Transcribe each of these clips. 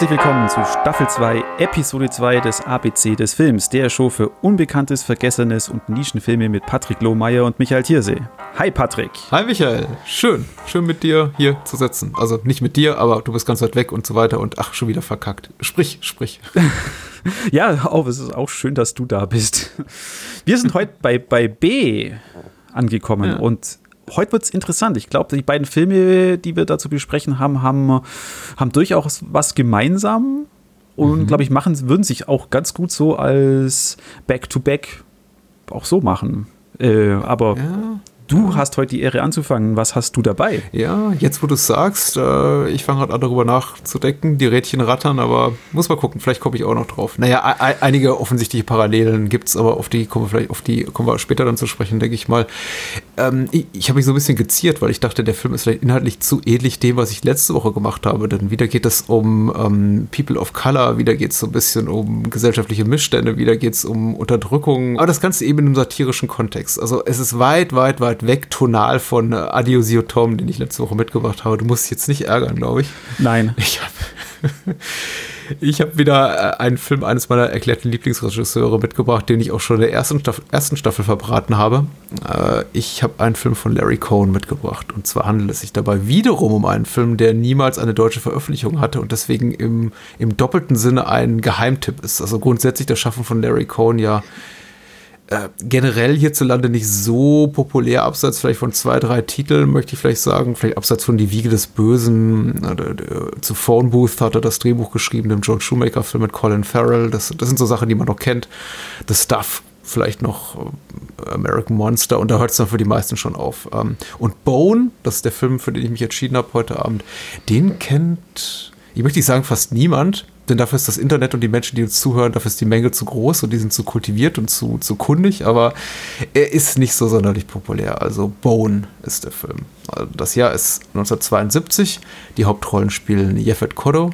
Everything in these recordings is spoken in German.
Herzlich willkommen zu Staffel 2, Episode 2 des ABC des Films, der Show für Unbekanntes, Vergessenes und Nischenfilme mit Patrick Lohmeier und Michael Thiersee. Hi Patrick. Hi Michael. Schön, schön mit dir hier zu sitzen. Also nicht mit dir, aber du bist ganz weit weg und so weiter und ach, schon wieder verkackt. Sprich, sprich. ja, auch, es ist auch schön, dass du da bist. Wir sind heute bei, bei B angekommen ja. und heute wird es interessant. Ich glaube, die beiden Filme, die wir dazu besprechen haben, haben, haben durchaus was gemeinsam und, mhm. glaube ich, machen, würden sich auch ganz gut so als Back-to-Back -back auch so machen. Äh, aber ja. Du hast heute die Ehre anzufangen. Was hast du dabei? Ja, jetzt wo du es sagst, äh, ich fange gerade an darüber nachzudenken. Die Rädchen rattern, aber muss mal gucken, vielleicht komme ich auch noch drauf. Naja, einige offensichtliche Parallelen gibt es, aber auf die kommen wir vielleicht, auf die kommen wir später dann zu sprechen, denke ich mal. Ähm, ich, ich habe mich so ein bisschen geziert, weil ich dachte, der Film ist vielleicht inhaltlich zu ähnlich dem, was ich letzte Woche gemacht habe. Denn wieder geht es um ähm, People of Color, wieder geht es so ein bisschen um gesellschaftliche Missstände, wieder geht es um Unterdrückung. Aber das Ganze eben in einem satirischen Kontext. Also es ist weit, weit, weit weit weg tonal von äh, Adiosio Tom, den ich letzte Woche mitgebracht habe. Du musst dich jetzt nicht ärgern, glaube ich. Nein. Ich habe ich hab wieder äh, einen Film eines meiner erklärten Lieblingsregisseure mitgebracht, den ich auch schon in der ersten Staffel, ersten Staffel verbraten habe. Äh, ich habe einen Film von Larry Cohn mitgebracht. Und zwar handelt es sich dabei wiederum um einen Film, der niemals eine deutsche Veröffentlichung hatte und deswegen im, im doppelten Sinne ein Geheimtipp ist. Also grundsätzlich das Schaffen von Larry Cohn ja äh, generell hierzulande nicht so populär, abseits vielleicht von zwei, drei Titeln, möchte ich vielleicht sagen, vielleicht abseits von Die Wiege des Bösen, äh, zu Phone Booth hat er das Drehbuch geschrieben, dem George Shoemaker-Film mit Colin Farrell, das, das sind so Sachen, die man noch kennt. The Stuff vielleicht noch äh, American Monster und da hört es dann für die meisten schon auf. Ähm, und Bone, das ist der Film, für den ich mich entschieden habe heute Abend, den kennt, ich möchte nicht sagen fast niemand, denn dafür ist das Internet und die Menschen, die uns zuhören, dafür ist die Menge zu groß und die sind zu kultiviert und zu, zu kundig, aber er ist nicht so sonderlich populär. Also Bone ist der Film. Also das Jahr ist 1972. Die Hauptrollen spielen Jeffet Cotto,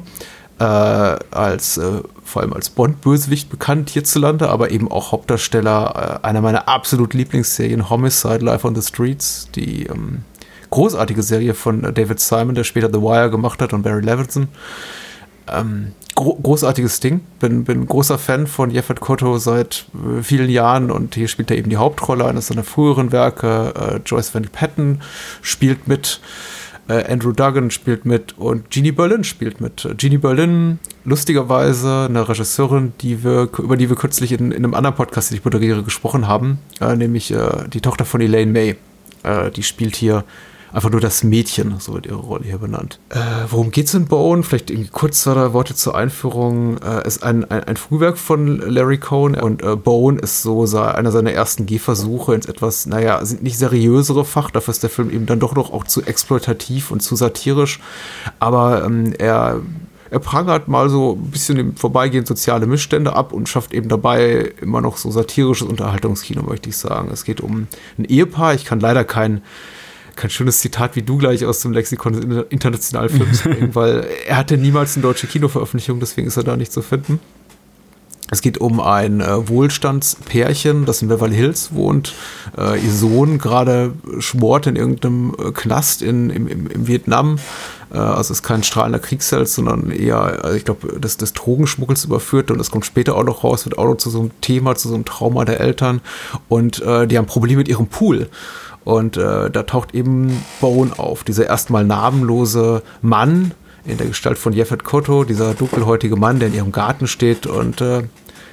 äh, als äh, vor allem als Bond-Bösewicht bekannt hierzulande, aber eben auch Hauptdarsteller äh, einer meiner absoluten Lieblingsserien, Homicide Life on the Streets, die ähm, großartige Serie von David Simon, der später The Wire gemacht hat und Barry Levinson. Ähm, gro großartiges Ding. Bin, bin großer Fan von Jeffert Kotto seit äh, vielen Jahren und hier spielt er eben die Hauptrolle eines seiner früheren Werke. Äh, Joyce Van Patten spielt mit. Äh, Andrew Duggan spielt mit und Jeannie Berlin spielt mit. Jeannie Berlin, lustigerweise eine Regisseurin, die wir, über die wir kürzlich in, in einem anderen Podcast, den ich moderiere, gesprochen haben, äh, nämlich äh, die Tochter von Elaine May. Äh, die spielt hier einfach nur das Mädchen, so wird ihre Rolle hier benannt. Äh, worum geht's in Bone? Vielleicht irgendwie kurz zwei Worte zur Einführung. Äh, ist ein, ein, ein, Frühwerk von Larry Cohn und äh, Bone ist so einer seiner ersten Gehversuche ins etwas, naja, nicht seriösere Fach. Dafür ist der Film eben dann doch noch auch zu exploitativ und zu satirisch. Aber ähm, er er prangert mal so ein bisschen im Vorbeigehen soziale Missstände ab und schafft eben dabei immer noch so satirisches Unterhaltungskino, möchte ich sagen. Es geht um ein Ehepaar. Ich kann leider kein kein schönes Zitat wie du gleich aus dem Lexikon des internationalen Films bringen, weil er hatte niemals eine deutsche Kinoveröffentlichung, deswegen ist er da nicht zu finden. Es geht um ein äh, Wohlstandspärchen, das in Beverly Hills wohnt. Äh, ihr Sohn gerade schmort in irgendeinem äh, Knast in, im, im, im Vietnam. Äh, also es ist kein strahlender Kriegsheld, sondern eher, also ich glaube, des, des Drogenschmuggels überführt. Und das kommt später auch noch raus, wird auch noch zu so einem Thema, zu so einem Trauma der Eltern. Und äh, die haben Probleme mit ihrem Pool. Und äh, da taucht eben Bone auf, dieser erstmal namenlose Mann in der Gestalt von Jeffet Kotto, dieser dunkelhäutige Mann, der in ihrem Garten steht und äh,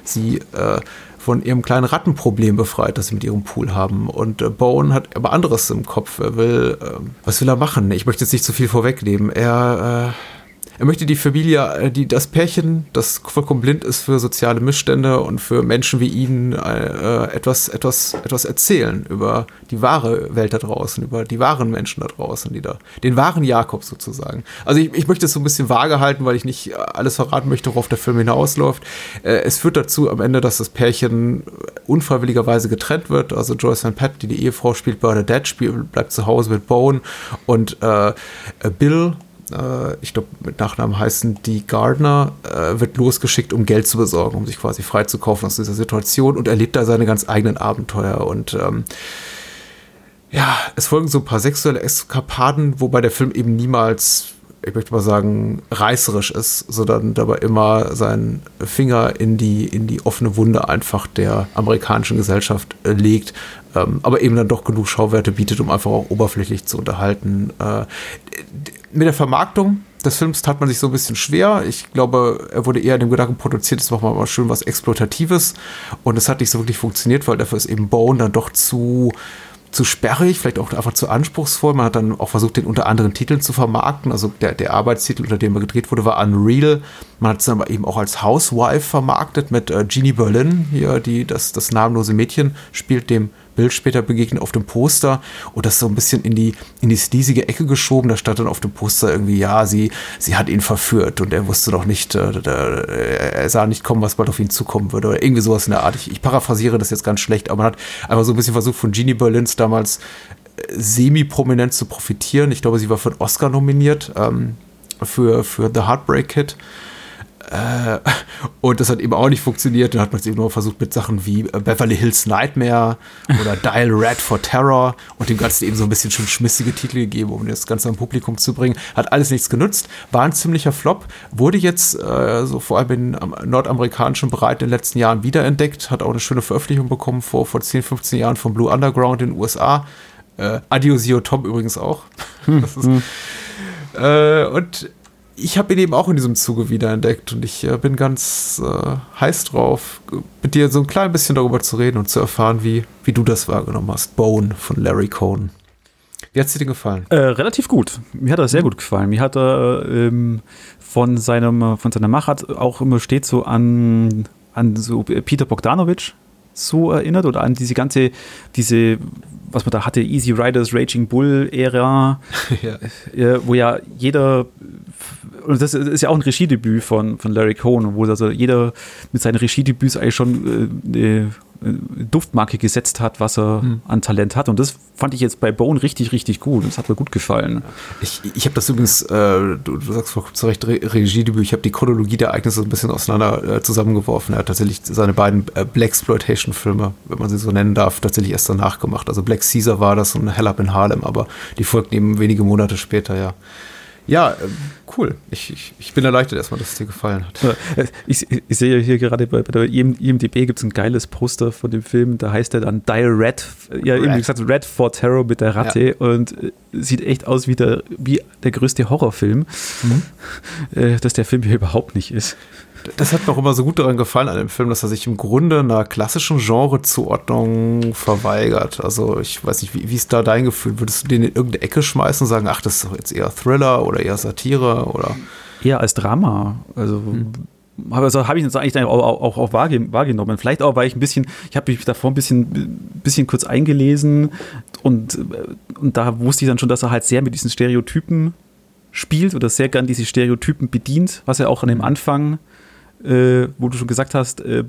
sie äh, von ihrem kleinen Rattenproblem befreit, das sie mit ihrem Pool haben. Und äh, Bone hat aber anderes im Kopf. Er will, äh, was will er machen? Ich möchte jetzt nicht zu viel vorwegnehmen. Er äh, er möchte die Familie, äh, die, das Pärchen, das vollkommen blind ist für soziale Missstände und für Menschen wie ihn, äh, etwas, etwas, etwas erzählen über die wahre Welt da draußen, über die wahren Menschen da draußen, die da, den wahren Jakob sozusagen. Also ich, ich möchte es so ein bisschen vage halten, weil ich nicht alles verraten möchte, worauf der Film hinausläuft. Äh, es führt dazu am Ende, dass das Pärchen unfreiwilligerweise getrennt wird. Also Joyce Van Pat, die die Ehefrau spielt, Bernadette spielt, bleibt zu Hause mit Bone und äh, Bill, äh, ich glaube mit Nachnamen heißen die Gardner, äh, wird losgeschickt, um Geld zu besorgen, um sich quasi freizukaufen aus dieser Situation und erlebt da seine ganz eigenen Abenteuer. Und ähm, ja, es folgen so ein paar sexuelle Eskapaden, wobei der Film eben niemals ich möchte mal sagen, reißerisch ist, sondern dabei immer seinen Finger in die, in die offene Wunde einfach der amerikanischen Gesellschaft äh, legt, ähm, aber eben dann doch genug Schauwerte bietet, um einfach auch oberflächlich zu unterhalten. Äh, mit der Vermarktung des Films tat man sich so ein bisschen schwer. Ich glaube, er wurde eher in dem Gedanken produziert, es machen wir mal schön was Exploitatives. Und es hat nicht so wirklich funktioniert, weil dafür ist eben Bone dann doch zu, zu sperrig, vielleicht auch einfach zu anspruchsvoll. Man hat dann auch versucht, den unter anderen Titeln zu vermarkten. Also der, der Arbeitstitel, unter dem er gedreht wurde, war Unreal. Man hat es dann aber eben auch als Housewife vermarktet mit äh, Jeannie Berlin, hier, die das, das namenlose Mädchen spielt, dem Bild später begegnet auf dem Poster und das so ein bisschen in die, in die sleasige Ecke geschoben. Da stand dann auf dem Poster irgendwie, ja, sie, sie hat ihn verführt und er wusste doch nicht, äh, er sah nicht kommen, was bald auf ihn zukommen würde oder irgendwie sowas in der Art. Ich, ich paraphrasiere das jetzt ganz schlecht, aber man hat einfach so ein bisschen versucht, von Jeannie Berlins damals äh, semi-prominent zu profitieren. Ich glaube, sie war für einen Oscar nominiert ähm, für, für The Heartbreak Kid. Äh, und das hat eben auch nicht funktioniert. Dann hat man es eben nur versucht mit Sachen wie äh, Beverly Hills Nightmare oder Dial Red for Terror und dem Ganzen eben so ein bisschen schon schmissige Titel gegeben, um das Ganze am Publikum zu bringen. Hat alles nichts genutzt, war ein ziemlicher Flop, wurde jetzt äh, so vor allem im nordamerikanischen Bereich in den letzten Jahren wiederentdeckt, hat auch eine schöne Veröffentlichung bekommen vor, vor 10, 15 Jahren von Blue Underground in den USA. Äh, Adiosio Tom übrigens auch. ist, äh, und ich habe ihn eben auch in diesem Zuge wiederentdeckt und ich äh, bin ganz äh, heiß drauf, mit dir so ein klein bisschen darüber zu reden und zu erfahren, wie, wie du das wahrgenommen hast. Bone von Larry Cohn. Wie hat es dir denn gefallen? Äh, relativ gut. Mir hat er sehr gut gefallen. Mir hat er ähm, von, seinem, von seiner Machart auch immer steht so an, an so Peter Bogdanovich so erinnert oder an diese ganze, diese, was man da hatte, Easy Riders, Raging Bull Ära, ja. wo ja jeder und das ist ja auch ein Regiedebüt von, von Larry Cohn, wo also jeder mit seinen Regiedebüts eigentlich schon äh, eine Duftmarke gesetzt hat, was er hm. an Talent hat. Und das fand ich jetzt bei Bone richtig, richtig gut. Das hat mir gut gefallen. Ich, ich habe das übrigens, äh, du, du, sagst zu Recht Re Regiedebüt, ich habe die Chronologie der Ereignisse ein bisschen auseinander äh, zusammengeworfen. Er hat tatsächlich seine beiden äh, Blaxploitation-Filme, wenn man sie so nennen darf, tatsächlich erst danach gemacht. Also Black Caesar war das und Hell Up in Harlem, aber die folgten eben wenige Monate später, ja. Ja, äh, cool. Ich, ich, ich bin erleichtert erstmal, dass es dir gefallen hat. Äh, ich, ich sehe hier gerade bei, bei der IMDB gibt es ein geiles Poster von dem Film, da heißt er dann Dire Red, ja, Red. eben gesagt, Red for Terror mit der Ratte ja. und äh, sieht echt aus wie der, wie der größte Horrorfilm, mhm. dass der Film hier überhaupt nicht ist das hat mir auch immer so gut daran gefallen an dem Film, dass er sich im Grunde einer klassischen Genrezuordnung verweigert. Also ich weiß nicht, wie, wie ist da dein Gefühl? Würdest du den in irgendeine Ecke schmeißen und sagen, ach, das ist doch jetzt eher Thriller oder eher Satire oder? Eher als Drama. Also hm. Also habe ich jetzt eigentlich auch, auch, auch, wahrgenommen. Vielleicht auch, weil ich ein bisschen, ich habe mich davor ein bisschen, bisschen kurz eingelesen und, und da wusste ich dann schon, dass er halt sehr mit diesen Stereotypen spielt oder sehr gern diese Stereotypen bedient, was er auch an dem Anfang äh, wo du schon gesagt hast, äh,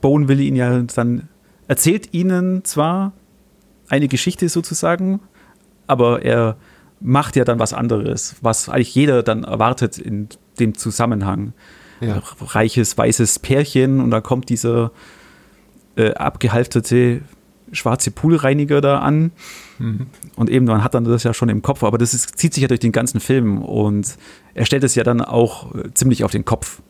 Bone will ihn ja dann, erzählt ihnen zwar eine Geschichte sozusagen, aber er macht ja dann was anderes, was eigentlich jeder dann erwartet in dem Zusammenhang. Ja. Reiches, weißes Pärchen und da kommt dieser äh, abgehalfterte schwarze Poolreiniger da an. Mhm. Und eben, man hat dann das ja schon im Kopf, aber das ist, zieht sich ja durch den ganzen Film und er stellt es ja dann auch äh, ziemlich auf den Kopf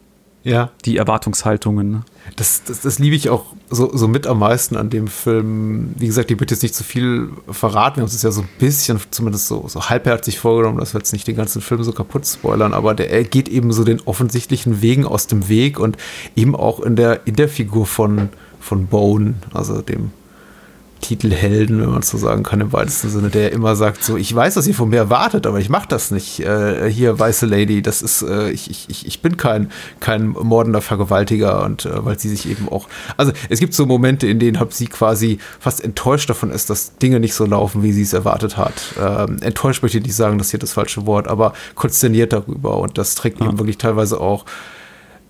ja. die Erwartungshaltungen. Das, das, das liebe ich auch so, so mit am meisten an dem Film. Wie gesagt, ich bitte jetzt nicht zu viel verraten. Wir haben es ja so ein bisschen, zumindest so, so halbherzig vorgenommen, dass wir jetzt nicht den ganzen Film so kaputt spoilern, aber der er geht eben so den offensichtlichen Wegen aus dem Weg und eben auch in der, in der Figur von, von Bone, also dem Titelhelden, wenn man so sagen kann, im weitesten Sinne, der immer sagt, so, ich weiß, was ihr von mir erwartet, aber ich mache das nicht. Äh, hier, weiße Lady, das ist, äh, ich, ich, ich bin kein, kein mordender Vergewaltiger und äh, weil sie sich eben auch, also es gibt so Momente, in denen sie quasi fast enttäuscht davon ist, dass Dinge nicht so laufen, wie sie es erwartet hat. Ähm, enttäuscht möchte ich nicht sagen, das ist hier das falsche Wort, aber konsterniert darüber und das trägt ja. eben wirklich teilweise auch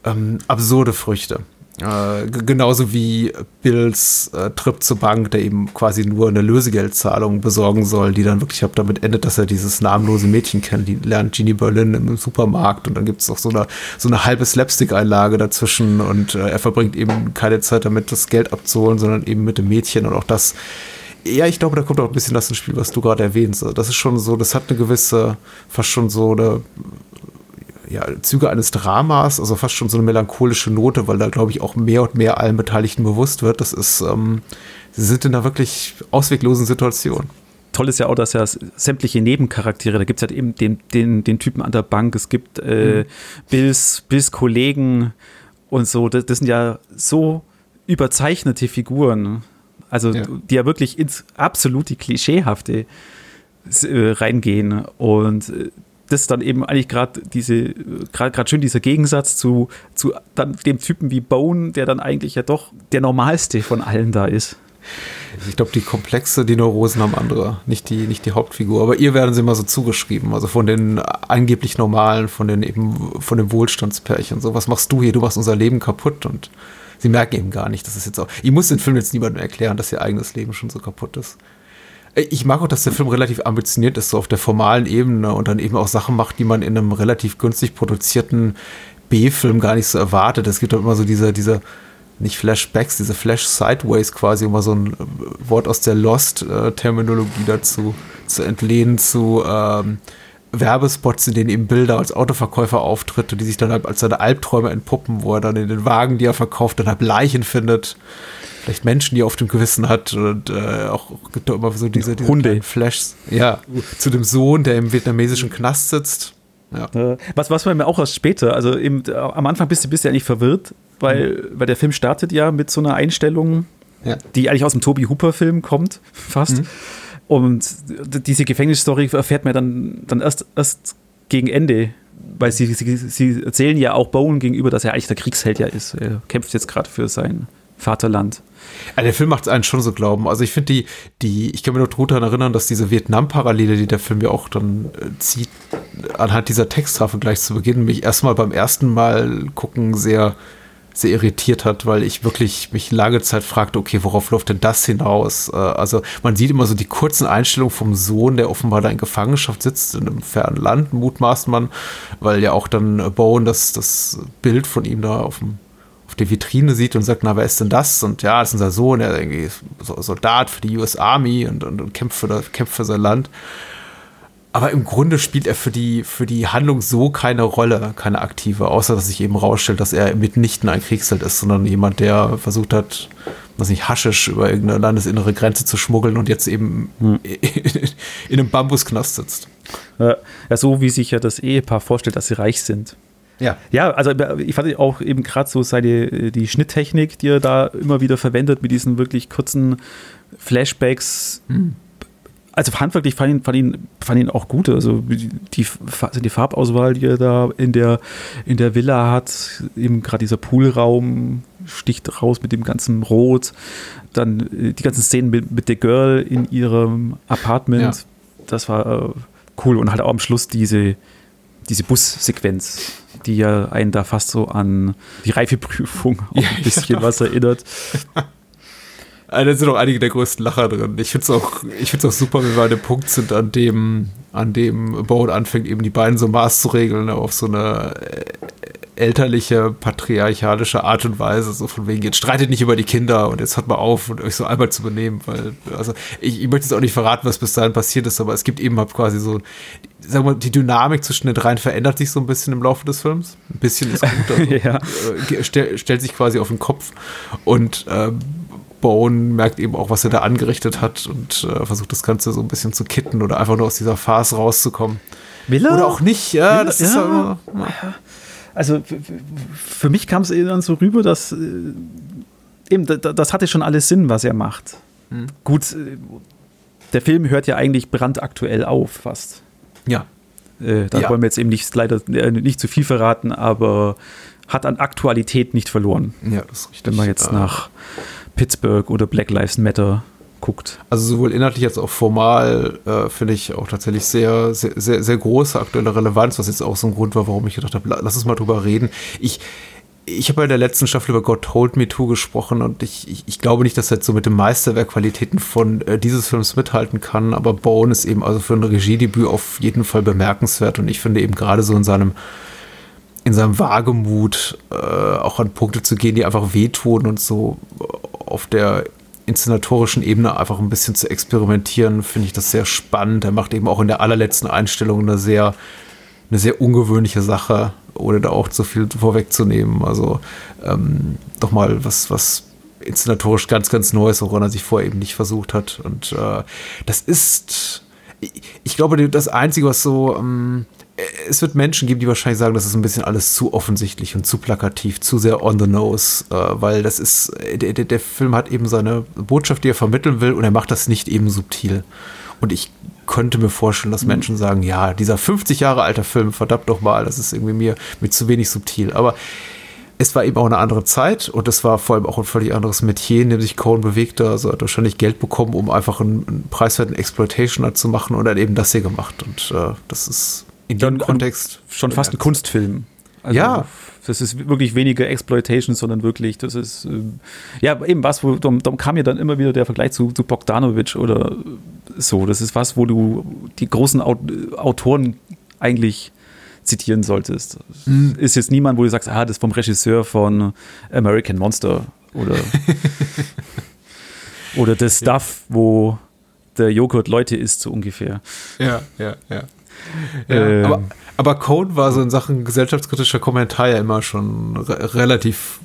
ähm, absurde Früchte. Äh, genauso wie Bills äh, Trip zur Bank, der eben quasi nur eine Lösegeldzahlung besorgen soll, die dann wirklich damit endet, dass er dieses namenlose Mädchen kennt. Die lernt Jeannie Berlin im Supermarkt und dann gibt es auch so eine, so eine halbe Slapstick-Einlage dazwischen und äh, er verbringt eben keine Zeit damit, das Geld abzuholen, sondern eben mit dem Mädchen und auch das ja, ich glaube, da kommt auch ein bisschen das ins Spiel, was du gerade erwähnst. Das ist schon so, das hat eine gewisse, fast schon so eine ja, Züge eines Dramas, also fast schon so eine melancholische Note, weil da, glaube ich, auch mehr und mehr allen Beteiligten bewusst wird. Das ist, ähm, sie sind in einer wirklich ausweglosen Situation. Toll ist ja auch, dass ja sämtliche Nebencharaktere, da gibt es halt eben den, den, den Typen an der Bank, es gibt äh, mhm. Bills, Bills Kollegen und so, das, das sind ja so überzeichnete Figuren. Also ja. die ja wirklich ins absolute Klischeehafte äh, reingehen. Und äh, das ist dann eben eigentlich gerade diese, gerade schön dieser Gegensatz zu, zu dann dem Typen wie Bone, der dann eigentlich ja doch der normalste von allen da ist. Ich glaube, die Komplexe, die Neurosen haben andere, nicht die, nicht die Hauptfigur. Aber ihr werden sie immer so zugeschrieben. Also von den angeblich normalen, von den eben, von den Wohlstandspärchen. So, was machst du hier? Du machst unser Leben kaputt und sie merken eben gar nicht, dass es jetzt auch. Ich muss den Film jetzt niemandem erklären, dass ihr eigenes Leben schon so kaputt ist. Äh, ich mag auch, dass der Film relativ ambitioniert ist, so auf der formalen Ebene und dann eben auch Sachen macht, die man in einem relativ günstig produzierten B-Film gar nicht so erwartet. Es gibt doch immer so diese, diese, nicht Flashbacks, diese Flash-Sideways quasi, um mal so ein Wort aus der Lost-Terminologie dazu zu entlehnen, zu ähm, Werbespots, in denen eben Bilder als Autoverkäufer auftritt und die sich dann halt als seine Albträume entpuppen, wo er dann in den Wagen, die er verkauft, dann halt Leichen findet vielleicht Menschen, die er auf dem Gewissen hat und äh, auch gibt da immer so diese, diese Hunde Flashs. Ja, zu dem Sohn, der im vietnamesischen Knast sitzt. Ja. Was, was man mir auch erst später, also eben, äh, am Anfang bist du, bist du ja nicht verwirrt, weil, mhm. weil der Film startet ja mit so einer Einstellung, ja. die eigentlich aus dem Toby Hooper-Film kommt, fast. Mhm. Und diese Gefängnisstory erfährt man dann, dann erst, erst gegen Ende, weil sie, sie, sie erzählen ja auch Bowen gegenüber, dass er eigentlich der Kriegsheld ja ist. Er kämpft jetzt gerade für sein Vaterland. Ja, der Film macht es einen schon so glauben. Also ich finde die, die, ich kann mich noch gut daran erinnern, dass diese Vietnam-Parallele, die der Film ja auch dann äh, zieht, anhand dieser Texttafel gleich zu Beginn, mich erstmal beim ersten Mal gucken sehr, sehr irritiert hat, weil ich wirklich mich lange Zeit fragte, okay, worauf läuft denn das hinaus? Äh, also man sieht immer so die kurzen Einstellungen vom Sohn, der offenbar da in Gefangenschaft sitzt, in einem fernen Land, mutmaßt man, weil ja auch dann Bowen das, das Bild von ihm da auf dem auf der Vitrine sieht und sagt, na, wer ist denn das? Und ja, das ist unser Sohn, der ist Soldat für die US Army und, und, und kämpft, für, kämpft für sein Land. Aber im Grunde spielt er für die, für die Handlung so keine Rolle, keine aktive, außer dass sich eben rausstellt, dass er mitnichten ein Kriegsheld ist, sondern jemand, der versucht hat, was nicht, Haschisch über irgendeine landesinnere Grenze zu schmuggeln und jetzt eben hm. in einem Bambusknast sitzt. Ja, so wie sich ja das Ehepaar vorstellt, dass sie reich sind. Ja. Ja, also ich fand auch eben gerade so seine die Schnitttechnik, die er da immer wieder verwendet mit diesen wirklich kurzen Flashbacks. Hm. Also handwerklich fand ihn, fand, ihn, fand ihn auch gut. Also die, die Farbauswahl, die er da in der, in der Villa hat, eben gerade dieser Poolraum sticht raus mit dem ganzen Rot. Dann äh, die ganzen Szenen mit, mit der Girl in ihrem Apartment. Ja. Das war äh, cool. Und halt auch am Schluss diese, diese Bussequenz, die ja einen da fast so an die Reifeprüfung auch ein bisschen ja, was erinnert. Da sind auch einige der größten Lacher drin. Ich finde es auch, auch super, wenn wir an dem Punkt sind, an dem, an dem Bone anfängt, eben die beiden so Maß zu regeln, auf so eine äh, elterliche, patriarchalische Art und Weise, so von wegen, jetzt streitet nicht über die Kinder und jetzt hört mal auf und euch so einmal zu benehmen, weil, also ich, ich möchte jetzt auch nicht verraten, was bis dahin passiert ist, aber es gibt eben halt quasi so, sagen wir mal, die Dynamik zwischen den dreien verändert sich so ein bisschen im Laufe des Films. Ein bisschen ist gut, also, ja. äh, stell, stellt sich quasi auf den Kopf und ähm, Bone merkt eben auch, was er da angerichtet hat und äh, versucht das Ganze so ein bisschen zu kitten oder einfach nur aus dieser Farce rauszukommen. Will er? Oder auch nicht, ja, das ja. ist ja, also für mich kam es dann so rüber, dass äh, eben, das hatte schon alles Sinn, was er macht. Hm. Gut, äh, der Film hört ja eigentlich brandaktuell auf, fast. Ja. Äh, da ja. wollen wir jetzt eben nicht, leider äh, nicht zu viel verraten, aber hat an Aktualität nicht verloren. Ja, das ist richtig. Wenn man jetzt nach Pittsburgh oder Black Lives Matter guckt. Also sowohl inhaltlich als auch formal äh, finde ich auch tatsächlich sehr, sehr, sehr, sehr große aktuelle Relevanz, was jetzt auch so ein Grund war, warum ich gedacht habe, lass uns mal drüber reden. Ich, ich habe bei der letzten Staffel über God Told Me Too gesprochen und ich, ich, ich glaube nicht, dass er jetzt so mit den Meisterwerkqualitäten von äh, dieses Films mithalten kann, aber Bone ist eben also für ein Regiedebüt auf jeden Fall bemerkenswert und ich finde eben gerade so in seinem in seinem Wagemut äh, auch an Punkte zu gehen, die einfach wehtun und so auf der inszenatorischen Ebene einfach ein bisschen zu experimentieren, finde ich das sehr spannend. Er macht eben auch in der allerletzten Einstellung eine sehr, eine sehr ungewöhnliche Sache, ohne da auch zu viel vorwegzunehmen. Also ähm, doch mal was, was inszenatorisch ganz, ganz Neues, woran er sich vorher eben nicht versucht hat. Und äh, das ist, ich, ich, glaube, das Einzige, was so, ähm, es wird Menschen geben, die wahrscheinlich sagen, das ist ein bisschen alles zu offensichtlich und zu plakativ, zu sehr on the nose, äh, weil das ist, der, der, Film hat eben seine Botschaft, die er vermitteln will, und er macht das nicht eben subtil. Und ich könnte mir vorstellen, dass mhm. Menschen sagen, ja, dieser 50 Jahre alter Film, verdammt doch mal, das ist irgendwie mir mit zu wenig subtil. Aber es war eben auch eine andere Zeit und es war vor allem auch ein völlig anderes Metier, in dem sich Cohen bewegte. Also hat wahrscheinlich Geld bekommen, um einfach einen, einen preiswerten Exploitation zu machen und dann eben das hier gemacht. Und äh, das ist in dem Kontext schon fast ein Kunstfilm. Also, ja. Das ist wirklich weniger Exploitation, sondern wirklich, das ist, äh, ja, eben was, wo, darum, kam mir dann immer wieder der Vergleich zu, zu Bogdanovich oder so. Das ist was, wo du die großen Autoren eigentlich zitieren solltest. Mhm. Ist jetzt niemand, wo du sagst, ah, das ist vom Regisseur von American Monster oder, oder das Stuff, ja. wo der Joghurt Leute ist, so ungefähr. Ja, ja, ja. Ja ähm, aber, aber Code war so in Sachen gesellschaftskritischer Kommentar ja immer schon re relativ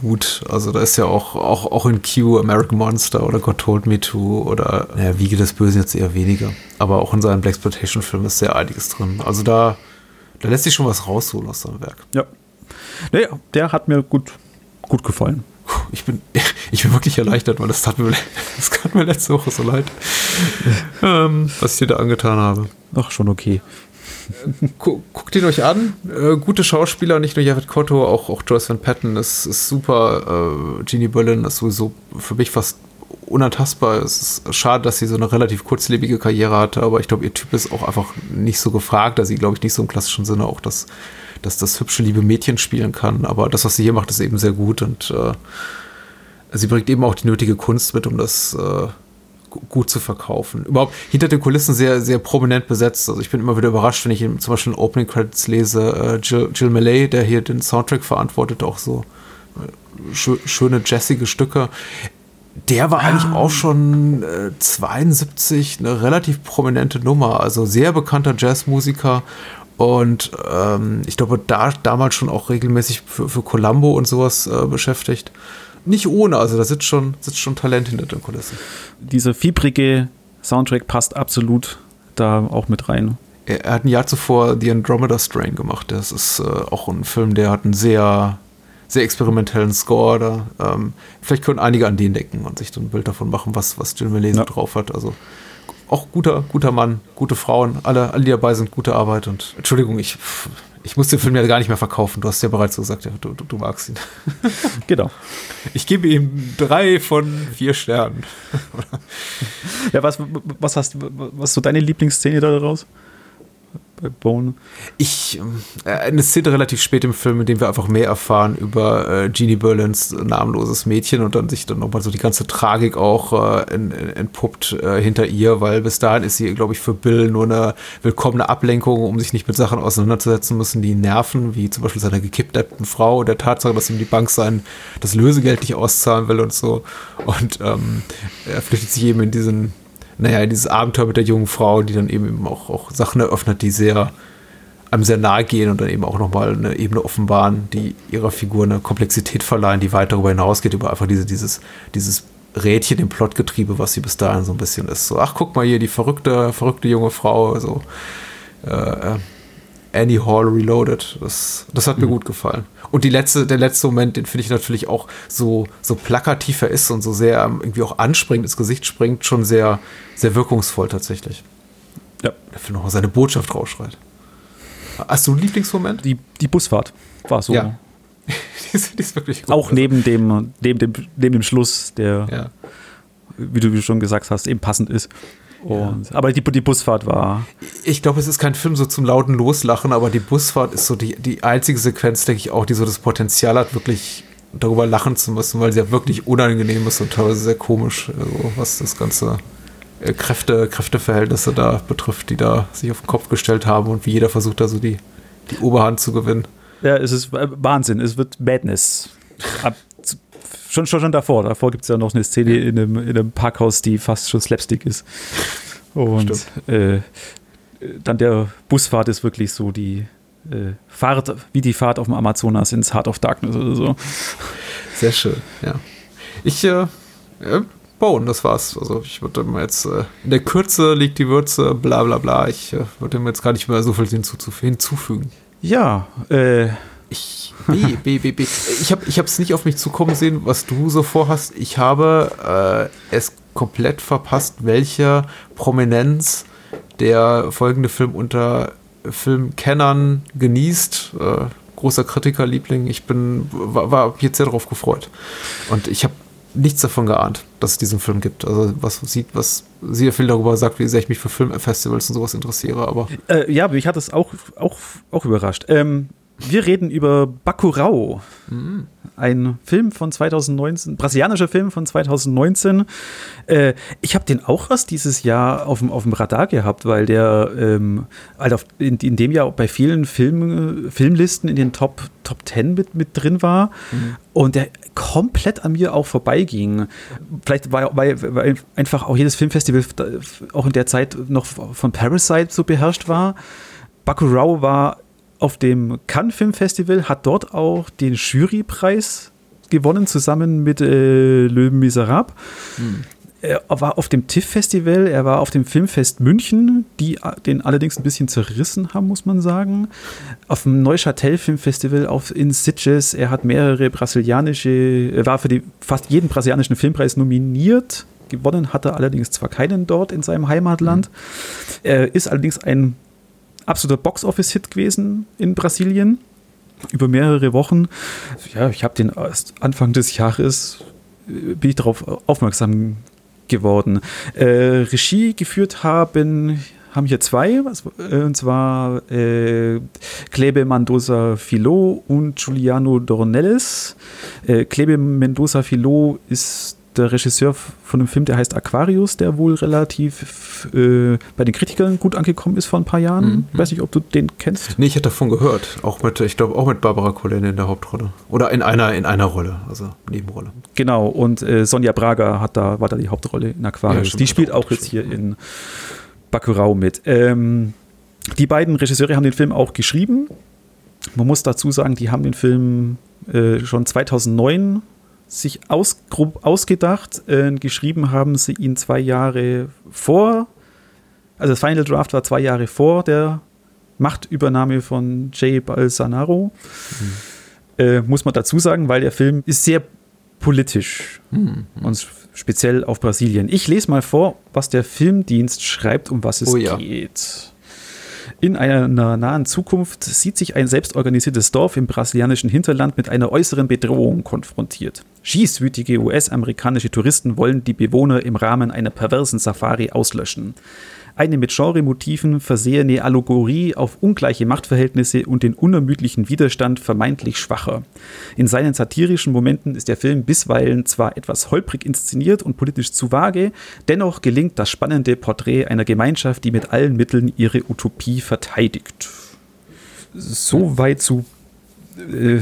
gut. Also da ist ja auch, auch, auch in Q American Monster oder God Told Me To oder naja, Wiege des Bösen jetzt eher weniger. Aber auch in seinen Black Exploitation Filmen ist sehr einiges drin. Also da da lässt sich schon was rausholen aus seinem Werk. Ja. Naja, der hat mir gut, gut gefallen. Ich bin, ich bin wirklich erleichtert, weil das tat mir, das tat mir letzte Woche so leid, ähm, was ich dir da angetan habe. Ach, schon okay. Guckt ihn euch an. Äh, gute Schauspieler, nicht nur Jared Cotto, auch, auch Joyce Van Patten ist, ist super. Äh, Jeannie Berlin ist sowieso für mich fast unantastbar. Es ist schade, dass sie so eine relativ kurzlebige Karriere hatte, aber ich glaube, ihr Typ ist auch einfach nicht so gefragt, da sie, glaube ich, nicht so im klassischen Sinne auch das, dass das hübsche, liebe Mädchen spielen kann. Aber das, was sie hier macht, ist eben sehr gut und äh, sie bringt eben auch die nötige Kunst mit, um das äh, gut zu verkaufen. Überhaupt hinter den Kulissen sehr, sehr prominent besetzt. Also ich bin immer wieder überrascht, wenn ich zum Beispiel in Opening Credits lese, äh, Jill, Jill Millay, der hier den Soundtrack verantwortet, auch so äh, schöne jazzige Stücke der war ah. eigentlich auch schon äh, 72 eine relativ prominente Nummer, also sehr bekannter Jazzmusiker und ähm, ich glaube, da damals schon auch regelmäßig für, für Columbo und sowas äh, beschäftigt. Nicht ohne, also da sitzt schon, sitzt schon Talent hinter den Kulissen. Dieser fiebrige Soundtrack passt absolut da auch mit rein. Er, er hat ein Jahr zuvor The Andromeda Strain gemacht. Das ist äh, auch ein Film, der hat einen sehr sehr experimentellen Score. Da, ähm, vielleicht können einige an den denken und sich so ein Bild davon machen, was, was Jill Malese ja. drauf hat. Also auch guter, guter Mann, gute Frauen, alle, alle, die dabei sind, gute Arbeit und Entschuldigung, ich, ich muss den Film ja gar nicht mehr verkaufen. Du hast ja bereits gesagt, ja, du, du, du magst ihn. Genau. Ich gebe ihm drei von vier Sternen. ja, was, was hast was ist so deine Lieblingsszene da daraus? Bei Bone? Ich, äh, eine Szene relativ spät im Film, in dem wir einfach mehr erfahren über äh, Jeannie Berlins namenloses Mädchen und dann sich dann nochmal so die ganze Tragik auch äh, entpuppt äh, hinter ihr, weil bis dahin ist sie, glaube ich, für Bill nur eine willkommene Ablenkung, um sich nicht mit Sachen auseinanderzusetzen müssen, die nerven, wie zum Beispiel seiner gekidnappten Frau und der Tatsache, dass ihm die Bank sein das Lösegeld nicht auszahlen will und so. Und ähm, er flüchtet sich eben in diesen naja, dieses Abenteuer mit der jungen Frau, die dann eben auch, auch Sachen eröffnet, die sehr einem sehr nahe gehen und dann eben auch nochmal eine Ebene offenbaren, die ihrer Figur eine Komplexität verleihen, die weit darüber hinausgeht, über einfach diese, dieses, dieses Rädchen im Plotgetriebe, was sie bis dahin so ein bisschen ist. So, ach, guck mal hier, die verrückte, verrückte junge Frau, so. Äh, äh Annie Hall Reloaded. Das, das hat mir mhm. gut gefallen. Und die letzte, der letzte Moment, den finde ich natürlich auch so, so plakativ er ist und so sehr irgendwie auch anspringend ins Gesicht springt, schon sehr, sehr wirkungsvoll tatsächlich. Ja. Der Film noch seine Botschaft rausschreit. Hast du einen Lieblingsmoment? Die, die Busfahrt war so. Ja. die, ist, die ist wirklich gut. Auch neben dem, neben dem, neben dem Schluss, der, ja. wie du schon gesagt hast, eben passend ist. Und, ja. Aber die, die Busfahrt war. Ich glaube, es ist kein Film so zum lauten Loslachen, aber die Busfahrt ist so die, die einzige Sequenz, denke ich auch, die so das Potenzial hat, wirklich darüber lachen zu müssen, weil sie ja wirklich unangenehm ist und teilweise sehr komisch, also was das ganze äh, Kräfte, Kräfteverhältnisse da betrifft, die da sich auf den Kopf gestellt haben und wie jeder versucht, da so die, die Oberhand zu gewinnen. Ja, es ist Wahnsinn. Es wird Madness. Ab schon, schon, schon davor. Davor gibt es ja noch eine Szene in einem, in einem Parkhaus, die fast schon Slapstick ist. Und äh, dann der Busfahrt ist wirklich so die äh, Fahrt, wie die Fahrt auf dem Amazonas ins Heart of Darkness oder so. Sehr schön, ja. Ich, äh, äh Bone, das war's. Also ich würde mir jetzt, äh, in der Kürze liegt die Würze, bla bla bla. Ich äh, würde mir jetzt gar nicht mehr so viel hinzufügen. Ja, äh, ich, B, B, B, B. Ich habe es nicht auf mich zukommen sehen, was du so vorhast. Ich habe äh, es komplett verpasst, welche Prominenz der folgende Film unter Filmkennern genießt. Äh, großer Kritikerliebling. Ich bin, war, war jetzt sehr darauf gefreut. Und ich habe nichts davon geahnt, dass es diesen Film gibt. Also was sieht, was sehr viel darüber sagt, wie sehr ich mich für Filmfestivals und sowas interessiere. Aber äh, ja, mich hat es auch, auch, auch überrascht. Ähm, wir reden über Bakurau. Mhm. Ein Film von 2019, brasilianischer Film von 2019. Äh, ich habe den auch erst dieses Jahr auf dem, auf dem Radar gehabt, weil der ähm, also in, in, dem Jahr bei vielen Film, Filmlisten in den Top, Top 10 mit, mit drin war mhm. und der komplett an mir auch vorbeiging. Vielleicht war, weil, weil einfach auch jedes Filmfestival auch in der Zeit noch von Parasite so beherrscht war. Bakurau war auf dem Cannes Film Festival, hat dort auch den Jurypreis gewonnen, zusammen mit äh, Le Miserable. Hm. Er war auf dem TIFF-Festival, er war auf dem Filmfest München, die den allerdings ein bisschen zerrissen haben, muss man sagen. Auf dem Neuchâtel-Filmfestival auf in Sitges, er hat mehrere brasilianische, er war für die, fast jeden brasilianischen Filmpreis nominiert. Gewonnen hat er allerdings zwar keinen dort in seinem Heimatland. Mhm. Er ist allerdings ein absoluter Box-Office-Hit gewesen in Brasilien über mehrere Wochen. Ja, ich habe den Anfang des Jahres äh, bin ich darauf aufmerksam geworden. Äh, Regie geführt haben haben hier zwei, äh, und zwar äh, Klebe Mendoza Filo und Giuliano Dornelles. Äh, Klebe Mendoza Filo ist der Regisseur von einem Film, der heißt Aquarius, der wohl relativ äh, bei den Kritikern gut angekommen ist vor ein paar Jahren. Mhm. Ich weiß nicht, ob du den kennst. Nee, ich hatte davon gehört. Auch mit, ich glaube, auch mit Barbara Colin in der Hauptrolle. Oder in einer, in einer Rolle, also Nebenrolle. Genau, und äh, Sonja Braga hat da, war da die Hauptrolle in Aquarius. Ja, die spielt auch jetzt hier in Bakurau mit. Ähm, die beiden Regisseure haben den Film auch geschrieben. Man muss dazu sagen, die haben den Film äh, schon 2009 sich aus, grob ausgedacht. Äh, geschrieben haben sie ihn zwei Jahre vor. Also das Final Draft war zwei Jahre vor der Machtübernahme von Jay Balsanaro. Mhm. Äh, muss man dazu sagen, weil der Film ist sehr politisch mhm. und speziell auf Brasilien. Ich lese mal vor, was der Filmdienst schreibt, um was es oh, ja. geht. In einer nahen Zukunft sieht sich ein selbstorganisiertes Dorf im brasilianischen Hinterland mit einer äußeren Bedrohung konfrontiert. Schießwütige US-amerikanische Touristen wollen die Bewohner im Rahmen einer perversen Safari auslöschen eine mit Genremotiven versehene Allegorie auf ungleiche Machtverhältnisse und den unermüdlichen Widerstand vermeintlich Schwacher. In seinen satirischen Momenten ist der Film bisweilen zwar etwas holprig inszeniert und politisch zu vage, dennoch gelingt das spannende Porträt einer Gemeinschaft, die mit allen Mitteln ihre Utopie verteidigt. So weit zu äh,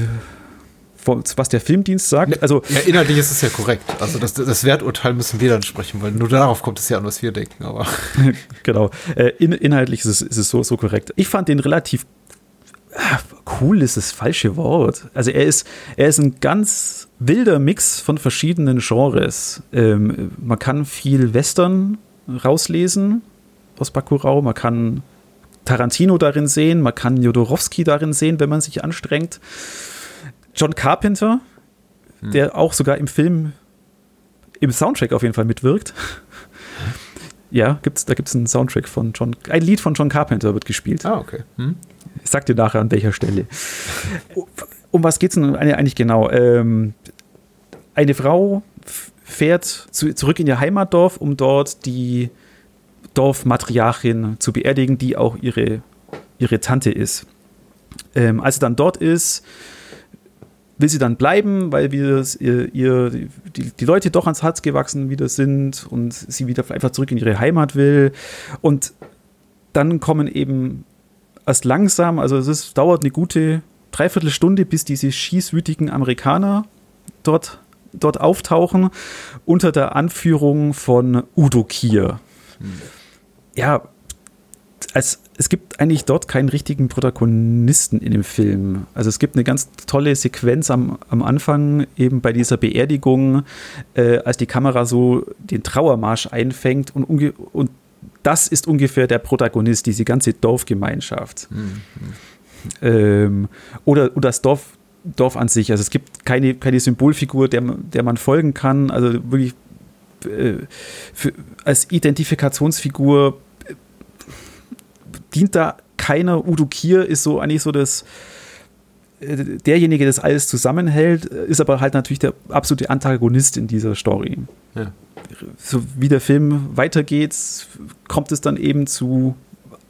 was der Filmdienst sagt. Ne, also ja, inhaltlich ist es ja korrekt. Also das, das Werturteil müssen wir dann sprechen, weil nur darauf kommt es ja an, was wir denken. Aber genau. Äh, in, inhaltlich ist es, ist es so, so korrekt. Ich fand den relativ ah, cool ist das falsche Wort. Also er ist, er ist ein ganz wilder Mix von verschiedenen Genres. Ähm, man kann viel Western rauslesen aus Bakurau, man kann Tarantino darin sehen, man kann Jodorowski darin sehen, wenn man sich anstrengt. John Carpenter, hm. der auch sogar im Film, im Soundtrack auf jeden Fall mitwirkt. Ja, gibt's, da gibt es einen Soundtrack von John, ein Lied von John Carpenter wird gespielt. Ah, okay. Hm. Ich sag dir nachher an welcher Stelle. Um was geht es denn eigentlich genau? Ähm, eine Frau fährt zu, zurück in ihr Heimatdorf, um dort die Dorfmatriarchin zu beerdigen, die auch ihre, ihre Tante ist. Ähm, als sie dann dort ist, will sie dann bleiben, weil wir ihr, ihr die, die, Leute doch ans Herz gewachsen wieder sind und sie wieder einfach zurück in ihre Heimat will. Und dann kommen eben erst langsam, also es ist, dauert eine gute Dreiviertelstunde, bis diese schießwütigen Amerikaner dort dort auftauchen unter der Anführung von Udo Kier. Hm. Ja, als, es gibt eigentlich dort keinen richtigen Protagonisten in dem Film. Also es gibt eine ganz tolle Sequenz am, am Anfang, eben bei dieser Beerdigung, äh, als die Kamera so den Trauermarsch einfängt und, und das ist ungefähr der Protagonist, diese ganze Dorfgemeinschaft. Mhm. Ähm, oder, oder das Dorf, Dorf an sich. Also es gibt keine, keine Symbolfigur, der, der man folgen kann. Also wirklich äh, für, als Identifikationsfigur äh, dient da keiner. Udo Kier ist so eigentlich so das äh, derjenige, der das alles zusammenhält, ist aber halt natürlich der absolute Antagonist in dieser Story. Ja. So wie der Film weitergeht, kommt es dann eben zu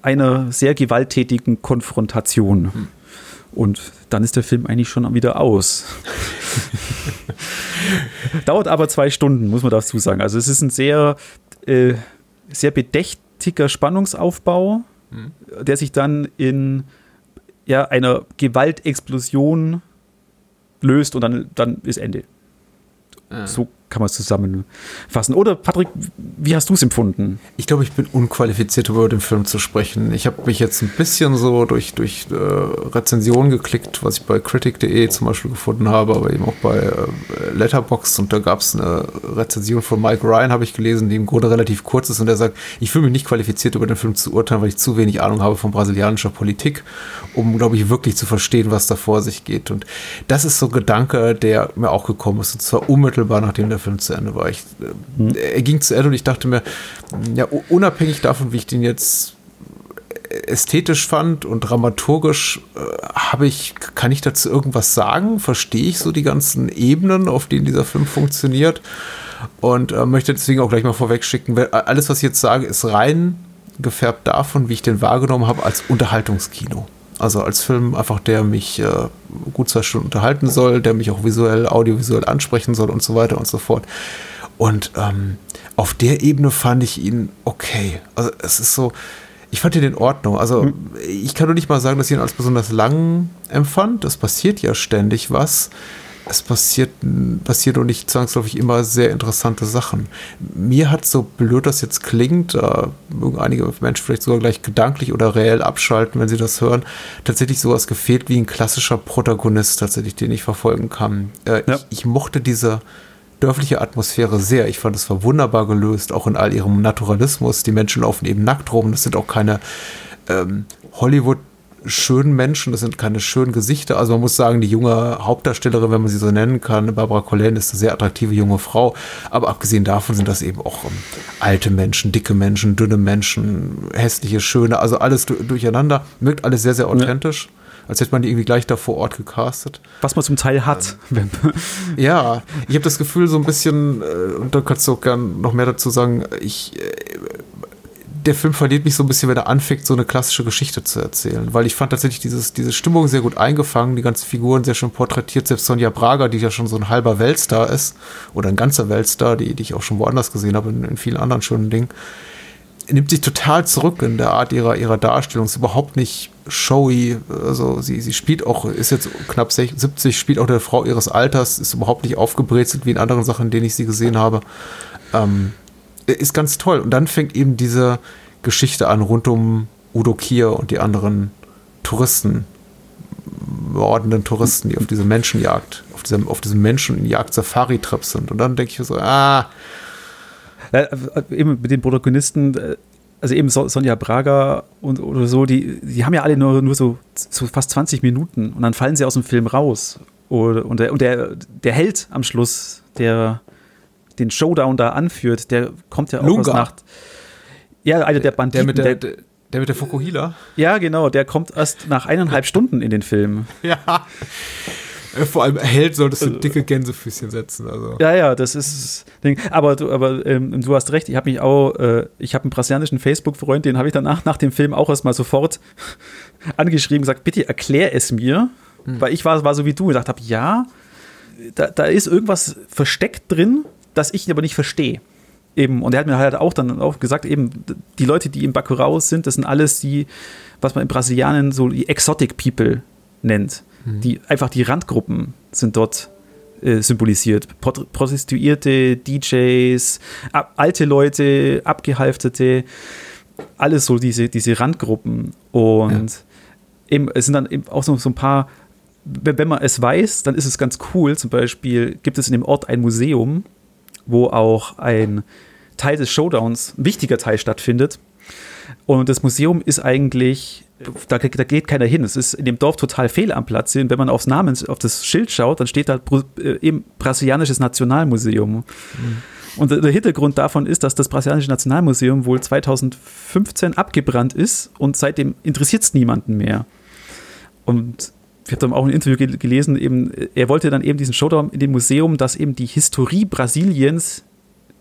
einer sehr gewalttätigen Konfrontation. Hm. Und dann ist der Film eigentlich schon wieder aus. Dauert aber zwei Stunden, muss man dazu sagen. Also es ist ein sehr, äh, sehr bedächtiger Spannungsaufbau, mhm. der sich dann in ja, einer Gewaltexplosion löst und dann, dann ist Ende. Ah. So kann man es zusammenfassen. Oder Patrick, wie hast du es empfunden? Ich glaube, ich bin unqualifiziert, über den Film zu sprechen. Ich habe mich jetzt ein bisschen so durch, durch äh, Rezensionen geklickt, was ich bei critic.de zum Beispiel gefunden habe, aber eben auch bei äh, Letterboxd und da gab es eine Rezension von Mike Ryan, habe ich gelesen, die im Grunde relativ kurz ist und der sagt, ich fühle mich nicht qualifiziert, über den Film zu urteilen, weil ich zu wenig Ahnung habe von brasilianischer Politik, um, glaube ich, wirklich zu verstehen, was da vor sich geht. Und das ist so ein Gedanke, der mir auch gekommen ist, und zwar unmittelbar nachdem der der Film zu Ende war. Ich, hm. Er ging zu Ende und ich dachte mir, ja, unabhängig davon, wie ich den jetzt ästhetisch fand und dramaturgisch äh, habe ich, kann ich dazu irgendwas sagen? Verstehe ich so die ganzen Ebenen, auf denen dieser Film funktioniert? Und äh, möchte deswegen auch gleich mal vorweg schicken, alles, was ich jetzt sage, ist rein gefärbt davon, wie ich den wahrgenommen habe als Unterhaltungskino. Also als Film einfach, der mich äh, gut zwei Stunden unterhalten soll, der mich auch visuell, audiovisuell ansprechen soll und so weiter und so fort. Und ähm, auf der Ebene fand ich ihn okay. Also es ist so, ich fand ihn in Ordnung. Also hm. ich kann nur nicht mal sagen, dass ich ihn als besonders lang empfand. Es passiert ja ständig was es passiert, passiert und nicht zwangsläufig immer sehr interessante Sachen. Mir hat so blöd das jetzt klingt, äh, mögen einige Menschen vielleicht sogar gleich gedanklich oder reell abschalten, wenn sie das hören, tatsächlich sowas gefehlt wie ein klassischer Protagonist tatsächlich, den ich verfolgen kann. Äh, ja. ich, ich mochte diese dörfliche Atmosphäre sehr. Ich fand es war wunderbar gelöst, auch in all ihrem Naturalismus. Die Menschen laufen eben nackt rum. Das sind auch keine ähm, Hollywood- schönen Menschen, das sind keine schönen Gesichter. Also man muss sagen, die junge Hauptdarstellerin, wenn man sie so nennen kann, Barbara Collen, ist eine sehr attraktive junge Frau. Aber abgesehen davon sind das eben auch ähm, alte Menschen, dicke Menschen, dünne Menschen, hässliche, schöne, also alles durcheinander. Wirkt alles sehr, sehr authentisch. Ja als hätte man die irgendwie gleich da vor Ort gecastet. Was man zum Teil hat. Ähm, ja, ich habe das Gefühl so ein bisschen, äh, und da kannst du auch gern noch mehr dazu sagen, ich, äh, der Film verliert mich so ein bisschen, wenn er anfängt, so eine klassische Geschichte zu erzählen. Weil ich fand tatsächlich dieses, diese Stimmung sehr gut eingefangen, die ganzen Figuren sehr schön porträtiert. Selbst Sonja Braga, die ja schon so ein halber Weltstar ist, oder ein ganzer Weltstar, die, die ich auch schon woanders gesehen habe, in, in vielen anderen schönen Dingen, nimmt sich total zurück in der Art ihrer, ihrer Darstellung. Ist überhaupt nicht showy. Also sie, sie spielt auch, ist jetzt knapp 70, spielt auch eine Frau ihres Alters, ist überhaupt nicht aufgebrezelt wie in anderen Sachen, in denen ich sie gesehen habe. Ähm, ist ganz toll. Und dann fängt eben diese Geschichte an rund um Udo Kier und die anderen Touristen, mordenden Touristen, die auf diese Menschenjagd, auf diesem, auf diesem Menschenjagd-Safari-Trip sind. Und dann denke ich so, ah. Ja, eben mit den Protagonisten, äh, also eben Sonja Braga und oder so, die, die haben ja alle nur, nur so, so fast 20 Minuten und dann fallen sie aus dem Film raus. Und, der, und der, der Held am Schluss, der den Showdown da anführt, der kommt ja auch Lunga. aus Nacht. Ja, einer der Banditen. Der mit der, der, mit der Fukuhila? Ja, genau, der kommt erst nach eineinhalb Stunden in den Film. Ja. Äh, vor allem Held solltest du dicke Gänsefüßchen setzen. Also. Ja, ja, das ist Ding. Aber du, aber ähm, du hast recht. Ich habe mich auch, äh, ich habe einen brasilianischen Facebook-Freund, den habe ich danach nach dem Film auch erstmal sofort angeschrieben, gesagt, bitte erklär es mir, hm. weil ich war, war so wie du und gedacht habe, ja, da, da ist irgendwas versteckt drin, das ich aber nicht verstehe. Eben, und er hat mir halt auch dann auch gesagt, eben, die Leute, die im Bacurau sind, das sind alles die, was man in Brasilianern so die Exotic People nennt. Mhm. Die einfach die Randgruppen sind dort äh, symbolisiert. Prostituierte, DJs, ab, alte Leute, abgehalfterte, alles so diese, diese Randgruppen. Und ja. eben, es sind dann eben auch so, so ein paar, wenn man es weiß, dann ist es ganz cool. Zum Beispiel gibt es in dem Ort ein Museum, wo auch ein Teil des Showdowns, ein wichtiger Teil stattfindet. Und das Museum ist eigentlich, da, da, geht keiner hin. Es ist in dem Dorf total fehl am Platz. Und wenn man aufs Namen, auf das Schild schaut, dann steht da äh, eben Brasilianisches Nationalmuseum. Mhm. Und der Hintergrund davon ist, dass das Brasilianische Nationalmuseum wohl 2015 abgebrannt ist und seitdem interessiert es niemanden mehr. Und ich habe dann auch ein Interview gelesen, eben, er wollte dann eben diesen Showdown in dem Museum, dass eben die Historie Brasiliens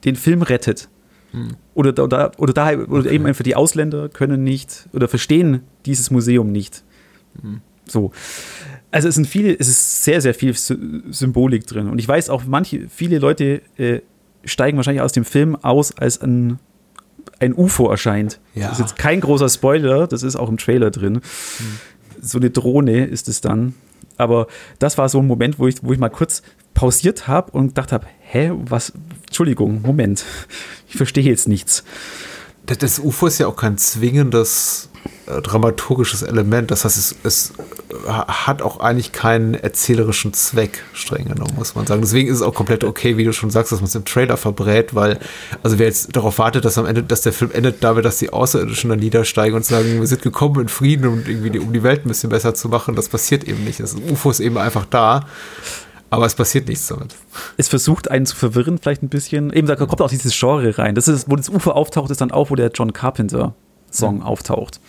den Film rettet. Hm. Oder, oder, oder, daher, oder okay. eben einfach die Ausländer können nicht oder verstehen dieses Museum nicht. Hm. So. Also es sind viele, es ist sehr, sehr viel Symbolik drin. Und ich weiß auch, manche, viele Leute äh, steigen wahrscheinlich aus dem Film aus, als ein, ein UFO erscheint. Ja. Das ist jetzt kein großer Spoiler, das ist auch im Trailer drin. Hm. So eine Drohne ist es dann. Aber das war so ein Moment, wo ich, wo ich mal kurz pausiert habe und gedacht habe, hä, was, Entschuldigung, Moment, ich verstehe jetzt nichts. Das UFO ist ja auch kein zwingendes äh, dramaturgisches Element. Das heißt, es, es, hat auch eigentlich keinen erzählerischen Zweck, streng genommen, muss man sagen. Deswegen ist es auch komplett okay, wie du schon sagst, dass man es im Trailer verbrät, weil, also wer jetzt darauf wartet, dass am Ende, dass der Film endet damit, dass die Außerirdischen dann niedersteigen und sagen, wir sind gekommen in Frieden und irgendwie die, um die Welt ein bisschen besser zu machen, das passiert eben nicht. Das UFO ist eben einfach da. Aber es passiert nichts damit. Es versucht einen zu verwirren, vielleicht ein bisschen. Eben, da kommt auch dieses Genre rein. Das ist, wo das UFO auftaucht, ist dann auch, wo der John Carpenter-Song mhm. auftaucht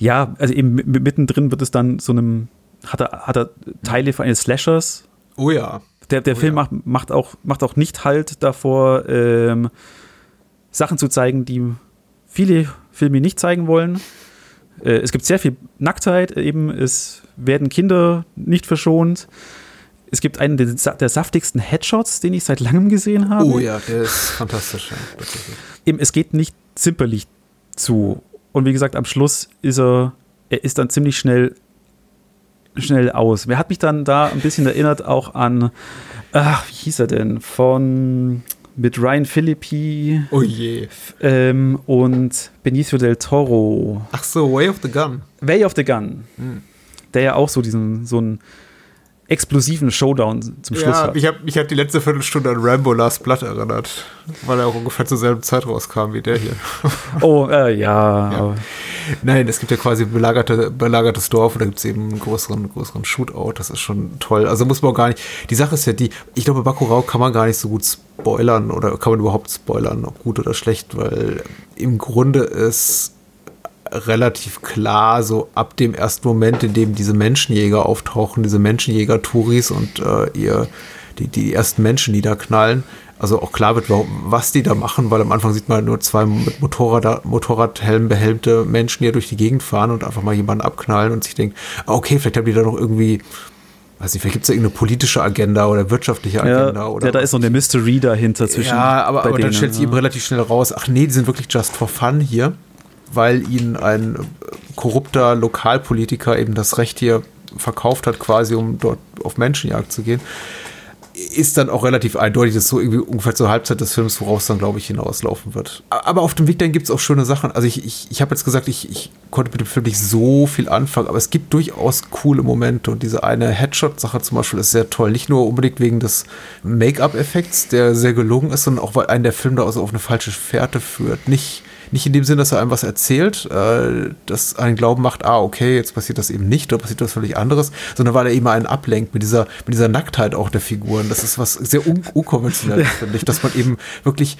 ja, also eben mittendrin wird es dann so einem, hat er, hat er Teile von eines Slashers. Oh ja. Der, der oh Film ja. macht, macht, auch, macht auch nicht halt davor, ähm, Sachen zu zeigen, die viele Filme nicht zeigen wollen. Äh, es gibt sehr viel Nacktheit, eben es werden Kinder nicht verschont. Es gibt einen der, der, saftigsten Headshots, den ich seit langem gesehen habe. Oh ja, der ist fantastisch. Ja, eben, es geht nicht zimperlich zu. Und wie gesagt, am Schluss ist er, er ist dann ziemlich schnell, schnell aus. Wer hat mich dann da ein bisschen erinnert auch an, ach, wie hieß er denn? Von mit Ryan Philippi oh je. Ähm, und Benicio del Toro. Ach so, Way of the Gun. Way of the Gun. Hm. Der ja auch so diesen, so ein explosiven Showdown zum Schluss ja, hat. Ich habe mich hat die letzte Viertelstunde an Rambo Last Blood erinnert, weil er auch ungefähr zur selben Zeit rauskam wie der hier. Oh, äh, ja. ja. Nein, es gibt ja quasi belagerte, belagertes Dorf und da gibt es eben einen größeren, größeren Shootout. Das ist schon toll. Also muss man auch gar nicht. Die Sache ist ja die, ich glaube, Bakurau kann man gar nicht so gut spoilern oder kann man überhaupt spoilern, ob gut oder schlecht, weil im Grunde ist relativ klar, so ab dem ersten Moment, in dem diese Menschenjäger auftauchen, diese Menschenjäger-Touris und äh, ihr, die, die ersten Menschen niederknallen, also auch klar wird, was die da machen, weil am Anfang sieht man nur zwei mit Motorrad, Motorradhelm behelmte Menschen, die durch die Gegend fahren und einfach mal jemanden abknallen und sich denkt, ah, okay, vielleicht haben die da noch irgendwie weiß nicht, vielleicht gibt es da irgendeine politische Agenda oder wirtschaftliche Agenda. Ja, oder ja, da ist so eine Mystery dahinter zwischen. Ja, aber, aber denen, dann stellt sich ja. eben relativ schnell raus, ach nee, die sind wirklich just for fun hier weil ihnen ein korrupter Lokalpolitiker eben das Recht hier verkauft hat, quasi um dort auf Menschenjagd zu gehen, ist dann auch relativ eindeutig, das ist so irgendwie ungefähr zur Halbzeit des Films, woraus dann, glaube ich, hinauslaufen wird. Aber auf dem Weg dahin gibt es auch schöne Sachen. Also ich, ich, ich habe jetzt gesagt, ich, ich konnte mit dem Film nicht so viel anfangen, aber es gibt durchaus coole Momente und diese eine Headshot-Sache zum Beispiel ist sehr toll. Nicht nur unbedingt wegen des Make-up-Effekts, der sehr gelungen ist, sondern auch, weil einen der Film da also auf eine falsche Fährte führt. Nicht nicht in dem Sinn, dass er einem was erzählt, äh, das einen glauben macht, ah, okay, jetzt passiert das eben nicht oder passiert was völlig anderes, sondern weil er eben einen ablenkt mit dieser, mit dieser Nacktheit auch der Figuren. Das ist was sehr un unkonventionelles, finde ich, dass man eben wirklich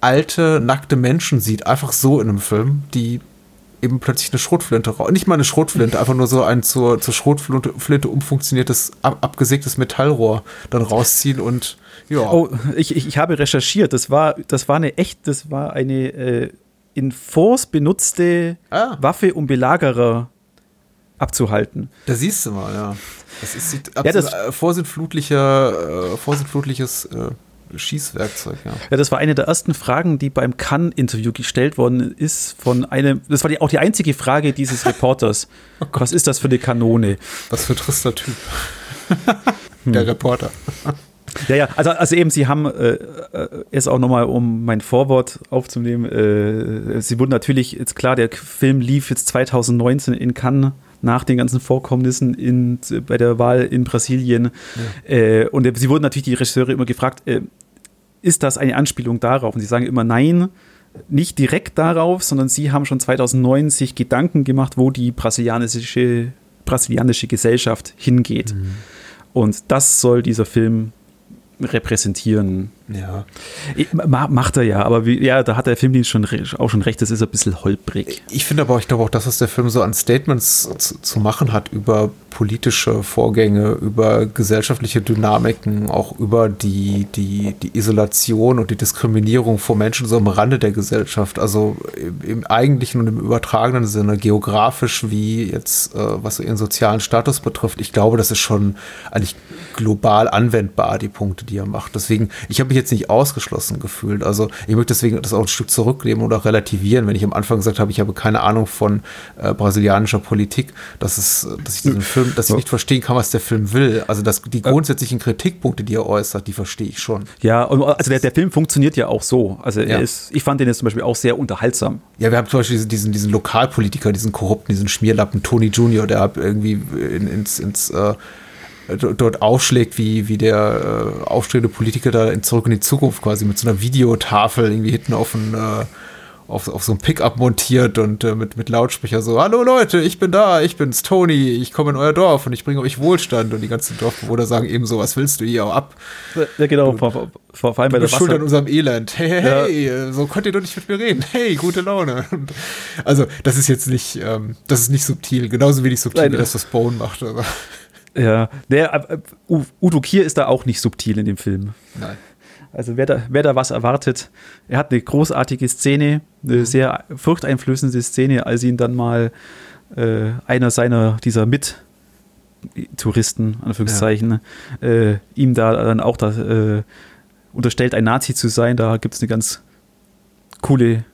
alte, nackte Menschen sieht, einfach so in einem Film, die eben plötzlich eine Schrotflinte raus. Nicht mal eine Schrotflinte, einfach nur so ein zur, zur Schrotflinte umfunktioniertes, ab, abgesägtes Metallrohr dann rausziehen und ja. Oh, ich, ich, habe recherchiert. Das war, das war eine echt, das war eine äh, in Force benutzte ah. Waffe, um Belagerer abzuhalten. Da siehst du mal, ja. Das ist ja, das, äh, vorsintflutlicher, äh, vorsintflutliches äh, Schießwerkzeug, ja. Ja, das war eine der ersten Fragen, die beim Cannes-Interview gestellt worden ist von einem, das war die, auch die einzige Frage dieses Reporters. oh Was ist das für eine Kanone? Was für ein trister Typ. der Reporter. Ja, ja, also, also eben, sie haben äh, es äh, auch nochmal, um mein Vorwort aufzunehmen, äh, sie wurden natürlich, jetzt klar, der Film lief jetzt 2019 in Cannes nach den ganzen Vorkommnissen in, bei der Wahl in Brasilien. Ja. Äh, und sie wurden natürlich die Regisseure immer gefragt, äh, ist das eine Anspielung darauf? Und sie sagen immer nein, nicht direkt darauf, sondern sie haben schon 2009 sich Gedanken gemacht, wo die brasilianische, brasilianische Gesellschaft hingeht. Mhm. Und das soll dieser Film repräsentieren. Ja. Macht er ja, aber wie, ja, da hat der Filmdienst schon, auch schon recht, das ist ein bisschen holprig. Ich finde aber, ich glaube auch, das, was der Film so an Statements zu, zu, machen hat über politische Vorgänge, über gesellschaftliche Dynamiken, auch über die, die, die Isolation und die Diskriminierung von Menschen so am Rande der Gesellschaft, also im, im eigentlichen und im übertragenen Sinne, geografisch wie jetzt, äh, was so ihren sozialen Status betrifft. Ich glaube, das ist schon eigentlich global anwendbar, die Punkte, die er macht. Deswegen, ich habe mich jetzt nicht ausgeschlossen gefühlt. Also ich möchte deswegen das auch ein Stück zurücknehmen oder relativieren, wenn ich am Anfang gesagt habe, ich habe keine Ahnung von äh, brasilianischer Politik, dass es, dass ich diesen Film, dass ich nicht verstehen kann, was der Film will. Also dass die grundsätzlichen Kritikpunkte, die er äußert, die verstehe ich schon. Ja, also der, der Film funktioniert ja auch so. Also ja. ist, ich fand den jetzt zum Beispiel auch sehr unterhaltsam. Ja, wir haben zum Beispiel diesen, diesen Lokalpolitiker, diesen korrupten, diesen Schmierlappen Tony Junior, der hat irgendwie in, ins, ins äh, dort aufschlägt, wie, wie der äh, aufstrebende Politiker da in Zurück in die Zukunft quasi mit so einer Videotafel irgendwie hinten auf ein äh, auf, auf so ein Pickup montiert und äh, mit, mit Lautsprecher so, hallo Leute, ich bin da, ich bin's Tony, ich komme in euer Dorf und ich bringe euch Wohlstand und die ganzen Dorfbewohner sagen eben so, was willst du hier auch ab? Ja, genau, vor, vor, vor allem bei der Schuld an unserem Elend. Hey, hey, ja. hey, so könnt ihr doch nicht mit mir reden. Hey, gute Laune. Also, das ist jetzt nicht, ähm, das ist nicht subtil, genauso wenig subtil, Nein, wie das, was Bone macht. Aber. Ja, der, Udo Kier ist da auch nicht subtil in dem Film. Nein. Also wer da, wer da was erwartet, er hat eine großartige Szene, eine mhm. sehr furchteinflößende Szene, als ihn dann mal äh, einer seiner dieser Mit-Touristen, Anführungszeichen, ja. äh, ihm da dann auch da, äh, unterstellt, ein Nazi zu sein. Da gibt es eine ganz coole,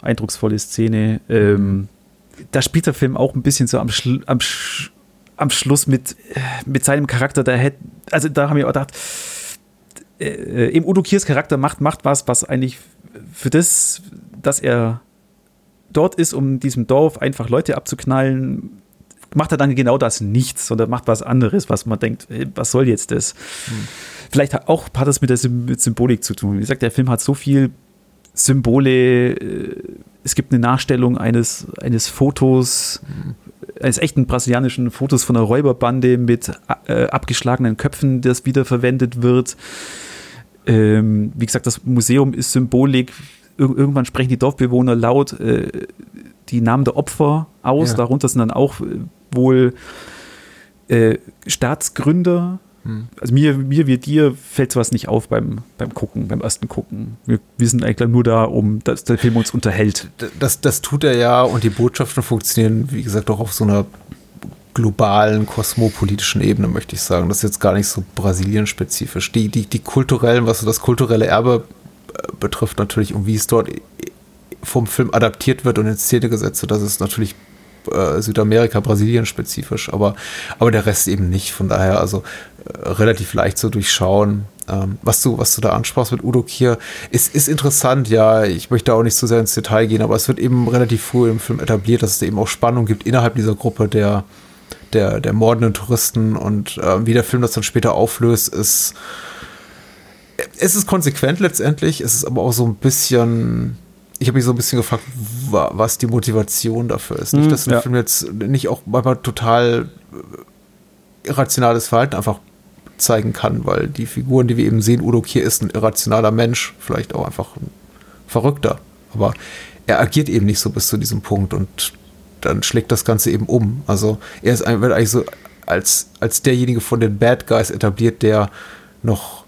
eindrucksvolle Szene. Ähm, da spielt der Film auch ein bisschen so am, Schlu am Sch am Schluss mit, mit seinem Charakter, da hätte, also da haben wir auch gedacht, äh, eben Udo Kiers Charakter macht, macht was, was eigentlich für das, dass er dort ist, um diesem Dorf einfach Leute abzuknallen, macht er dann genau das nichts, sondern macht was anderes, was man denkt, ey, was soll jetzt das? Hm. Vielleicht hat auch hat das mit der Symbolik zu tun. Wie gesagt, der Film hat so viel Symbole. Äh, es gibt eine Nachstellung eines, eines Fotos, hm eines echten brasilianischen Fotos von einer Räuberbande mit äh, abgeschlagenen Köpfen, das wiederverwendet wird. Ähm, wie gesagt, das Museum ist Symbolik. Ir irgendwann sprechen die Dorfbewohner laut äh, die Namen der Opfer aus. Ja. Darunter sind dann auch äh, wohl äh, Staatsgründer. Hm. Also mir, mir wie dir fällt sowas nicht auf beim, beim Gucken, beim ersten Gucken. Wir, wir sind eigentlich nur da, um dass der Film uns unterhält. Das, das tut er ja und die Botschaften funktionieren, wie gesagt, auch auf so einer globalen, kosmopolitischen Ebene, möchte ich sagen. Das ist jetzt gar nicht so Brasilien-spezifisch. Die, die, die kulturellen, was das kulturelle Erbe äh, betrifft, natürlich, und wie es dort vom Film adaptiert wird und in Szene gesetzt wird, das ist natürlich äh, Südamerika, Brasilien spezifisch, aber, aber der Rest eben nicht. Von daher also äh, relativ leicht zu durchschauen. Ähm, was, du, was du da ansprachst mit Udo Kier, ist, ist interessant, ja. Ich möchte auch nicht zu sehr ins Detail gehen, aber es wird eben relativ früh im Film etabliert, dass es eben auch Spannung gibt innerhalb dieser Gruppe der, der, der mordenden Touristen und äh, wie der Film das dann später auflöst, ist es ist konsequent letztendlich, es ist aber auch so ein bisschen ich habe mich so ein bisschen gefragt, was die Motivation dafür ist. Nicht, hm, dass der ja. Film jetzt nicht auch manchmal total äh, irrationales Verhalten einfach zeigen kann, weil die Figuren, die wir eben sehen, Udo Kier ist ein irrationaler Mensch, vielleicht auch einfach ein Verrückter. Aber er agiert eben nicht so bis zu diesem Punkt und dann schlägt das Ganze eben um. Also er ist wird eigentlich so als, als derjenige von den Bad Guys etabliert, der noch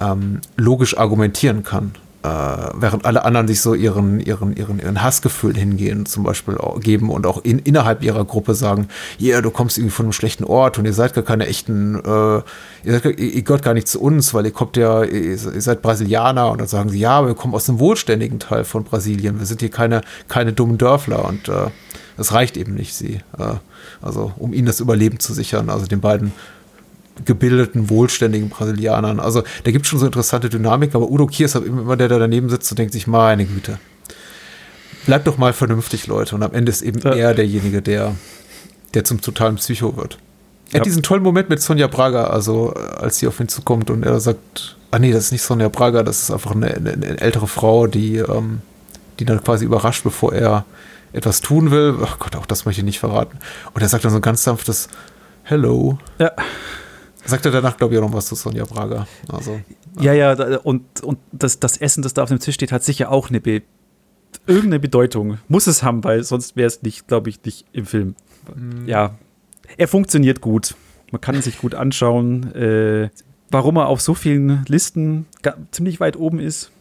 ähm, logisch argumentieren kann äh, während alle anderen sich so ihren, ihren, ihren, ihren Hassgefühl hingehen, zum Beispiel geben und auch in, innerhalb ihrer Gruppe sagen, ja, yeah, du kommst irgendwie von einem schlechten Ort und ihr seid gar keine echten, äh, ihr, seid, ihr gehört gar nicht zu uns, weil ihr kommt ja, ihr, ihr seid Brasilianer. Und dann sagen sie, ja, wir kommen aus dem wohlständigen Teil von Brasilien, wir sind hier keine, keine dummen Dörfler und äh, das reicht eben nicht, sie, äh, also um ihnen das Überleben zu sichern, also den beiden gebildeten, wohlständigen Brasilianern. Also da gibt es schon so interessante Dynamik, aber Udo Kier ist halt immer der, der daneben sitzt und denkt sich, meine Güte. Bleibt doch mal vernünftig, Leute. Und am Ende ist eben ja. er derjenige, der, der zum totalen Psycho wird. Er ja. hat diesen tollen Moment mit Sonja Braga, also als sie auf ihn zukommt und er sagt, ah nee, das ist nicht Sonja Braga, das ist einfach eine, eine, eine ältere Frau, die, ähm, die dann quasi überrascht, bevor er etwas tun will. Ach Gott, auch das möchte ich nicht verraten. Und er sagt dann so ein ganz sanftes Hello. Ja. Sagt er danach, glaube ich, auch noch was zu Sonja Braga. Also, ja, ja, ja und, und das, das Essen, das da auf dem Tisch steht, hat sicher auch eine Be irgendeine Bedeutung. Muss es haben, weil sonst wäre es nicht, glaube ich, nicht im Film. Mhm. Ja, er funktioniert gut. Man kann ihn sich gut anschauen. Äh, warum er auf so vielen Listen ziemlich weit oben ist,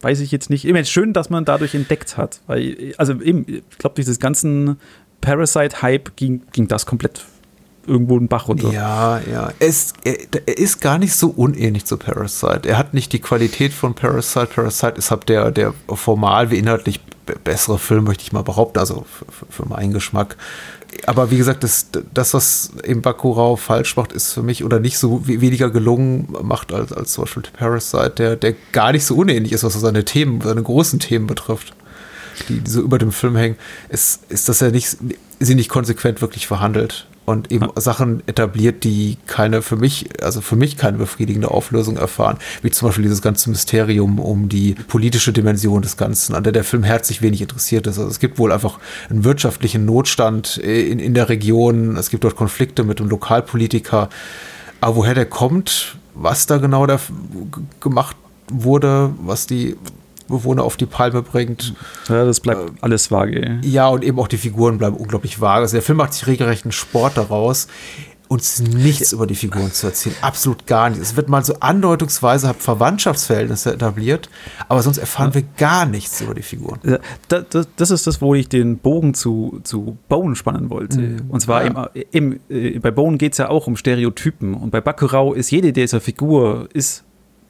weiß ich jetzt nicht. Immer schön, dass man dadurch entdeckt hat. Weil, also eben, ich glaube, dieses ganzen Parasite-Hype ging, ging das komplett irgendwo einen Bach runter. Ja, ja. Es, er, er, ist gar nicht so unähnlich zu Parasite. Er hat nicht die Qualität von Parasite. Parasite ist halt der, der formal wie inhaltlich bessere Film, möchte ich mal behaupten, also für, für meinen Geschmack. Aber wie gesagt, das, das, was eben Bakurau falsch macht, ist für mich oder nicht so weniger gelungen macht als, als zum Beispiel Parasite, der, der gar nicht so unähnlich ist, was seine Themen, seine großen Themen betrifft, die, die so über dem Film hängen, ist, ist, dass er nicht, sie nicht konsequent wirklich verhandelt und eben ja. Sachen etabliert, die keine für mich, also für mich keine befriedigende Auflösung erfahren, wie zum Beispiel dieses ganze Mysterium um die politische Dimension des Ganzen, an der der Film herzlich wenig interessiert ist. Also es gibt wohl einfach einen wirtschaftlichen Notstand in, in der Region, es gibt dort Konflikte mit dem Lokalpolitiker, aber woher der kommt, was da genau da gemacht wurde, was die Bewohner auf die Palme bringt. Ja, das bleibt äh, alles vage. Ja, und eben auch die Figuren bleiben unglaublich vage. Also der Film macht sich regelrecht einen Sport daraus, uns nichts über die Figuren zu erzählen. Absolut gar nichts. Es wird mal so andeutungsweise Verwandtschaftsverhältnisse etabliert, aber sonst erfahren ja. wir gar nichts über die Figuren. Das, das, das, ist das, wo ich den Bogen zu, zu Bone spannen wollte. Mhm. Und zwar ja. im, im, äh, bei Bone geht es ja auch um Stereotypen. Und bei Bakurau ist jede dieser Figur, ist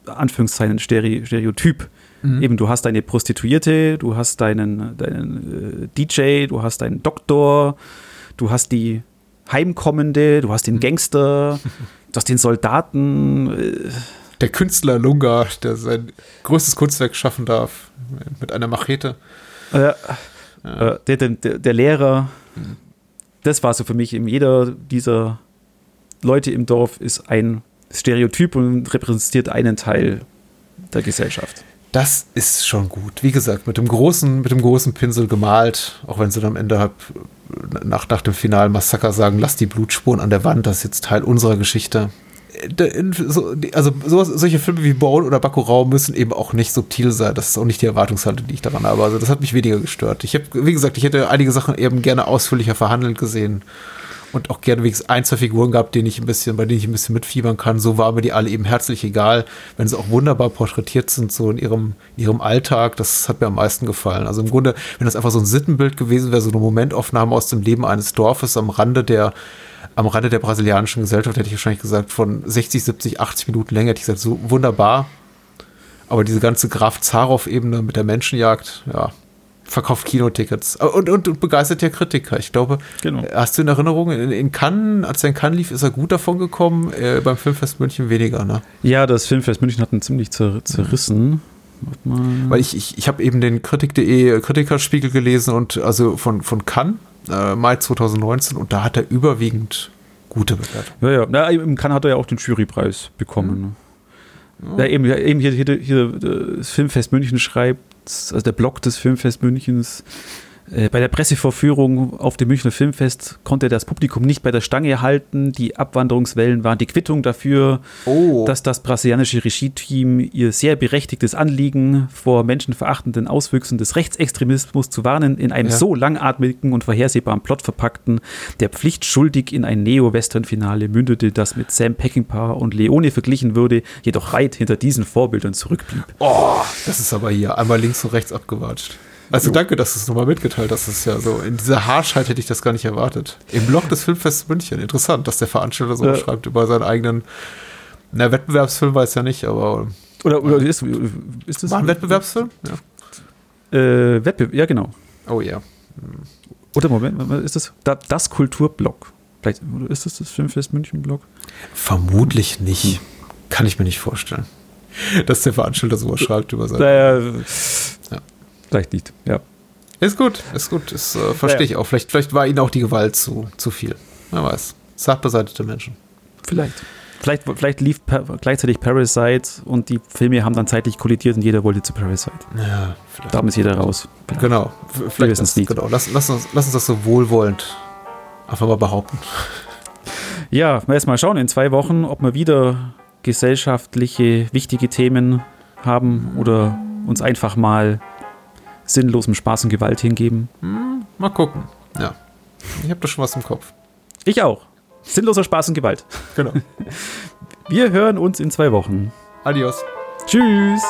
Anführungszeichen Stereotyp. Mhm. Eben, du hast deine Prostituierte, du hast deinen, deinen äh, DJ, du hast deinen Doktor, du hast die Heimkommende, du hast den mhm. Gangster, du hast den Soldaten. Äh. Der Künstler Lunga, der sein größtes Kunstwerk schaffen darf, mit einer Machete. Äh, ja. der, der, der, Lehrer. Mhm. Das war so für mich, eben jeder dieser Leute im Dorf ist ein Stereotyp und repräsentiert einen Teil der Gesellschaft das ist schon gut. Wie gesagt, mit dem großen, mit dem großen Pinsel gemalt, auch wenn sie dann am Ende hab, nach, nach dem finalen Massaker sagen, lass die Blutspuren an der Wand, das ist jetzt Teil unserer Geschichte. Also sowas, solche Filme wie Bone oder Bakurau müssen eben auch nicht subtil sein. Das ist auch nicht die Erwartungshaltung, die ich daran habe. Also das hat mich weniger gestört. Ich habe, wie gesagt, ich hätte einige Sachen eben gerne ausführlicher verhandelt gesehen und auch gerne wenigstens ein, zwei Figuren gehabt, denen ich ein bisschen, bei denen ich ein bisschen mitfiebern kann. So waren mir die alle eben herzlich egal, wenn sie auch wunderbar porträtiert sind, so in ihrem, in ihrem Alltag. Das hat mir am meisten gefallen. Also im Grunde, wenn das einfach so ein Sittenbild gewesen wäre, so eine Momentaufnahme aus dem Leben eines Dorfes am Rande der, am Rande der brasilianischen Gesellschaft, hätte ich wahrscheinlich gesagt, von 60, 70, 80 Minuten länger, hätte ich gesagt, so wunderbar. Aber diese ganze Graf Zarow-Ebene mit der Menschenjagd, ja, verkauft Kinotickets und, und, und begeistert ja Kritiker. Ich glaube, genau. hast du in Erinnerung, in, in Cannes, als er in Cannes lief, ist er gut davon gekommen, äh, beim Filmfest München weniger, ne? Ja, das Filmfest München hat ihn ziemlich zer zerrissen. Weil ich, ich, ich habe eben den Kritik.de Kritikerspiegel gelesen und also von, von Cannes, äh, Mai 2019, und da hat er überwiegend gute Bewertungen. Ja, ja. Na, Im Cannes hat er ja auch den Jurypreis bekommen. Mhm. Ja, eben, eben hier, hier, hier das Filmfest München schreibt, also der Blog des Filmfest Münchens, bei der Pressevorführung auf dem Münchner Filmfest konnte das Publikum nicht bei der Stange halten. Die Abwanderungswellen waren die Quittung dafür, oh. dass das brasilianische Regie-Team ihr sehr berechtigtes Anliegen vor menschenverachtenden Auswüchsen des Rechtsextremismus zu warnen, in einem ja. so langatmigen und vorhersehbaren Plot verpackten, der pflichtschuldig in ein Neo-Western-Finale mündete, das mit Sam Peckinpah und Leone verglichen würde, jedoch weit hinter diesen Vorbildern zurückblieb. Oh, das ist aber hier einmal links und rechts abgewatscht. Also danke, dass du es nochmal mitgeteilt hast. Das ist ja so, in dieser Haarschheit hätte ich das gar nicht erwartet. Im Blog des Filmfests München. Interessant, dass der Veranstalter so äh. schreibt über seinen eigenen, na, Wettbewerbsfilm weiß ja nicht, aber. Oder, oder ist, ist das. War ein Wettbewerbsfilm? Ja. Äh, Wettbewerb, ja, genau. Oh ja. Hm. Oder Moment, ist das? Das Kulturblog Vielleicht oder ist das das Filmfest München-Blog? Vermutlich nicht. Kann ich mir nicht vorstellen. Dass der Veranstalter sowas schreibt über sein. Naja, ja. Vielleicht nicht, ja. Ist gut, ist gut. Das äh, verstehe ja. ich auch. Vielleicht, vielleicht war ihnen auch die Gewalt zu, zu viel. Wer weiß. Sachbeseitete Menschen. Vielleicht. Vielleicht, vielleicht lief gleichzeitig Parasite und die Filme haben dann zeitlich kollidiert und jeder wollte zu Parasite. Ja, vielleicht. Da ist jeder raus. Genau. Vielleicht wissen es nicht. Genau. Lass, lass, uns, lass uns das so wohlwollend einfach mal behaupten. Ja, erst mal schauen in zwei Wochen, ob wir wieder gesellschaftliche, wichtige Themen haben oder uns einfach mal sinnlosem Spaß und Gewalt hingeben. Hm, mal gucken. Ja. Ich habe da schon was im Kopf. Ich auch. Sinnloser Spaß und Gewalt. Genau. Wir hören uns in zwei Wochen. Adios. Tschüss.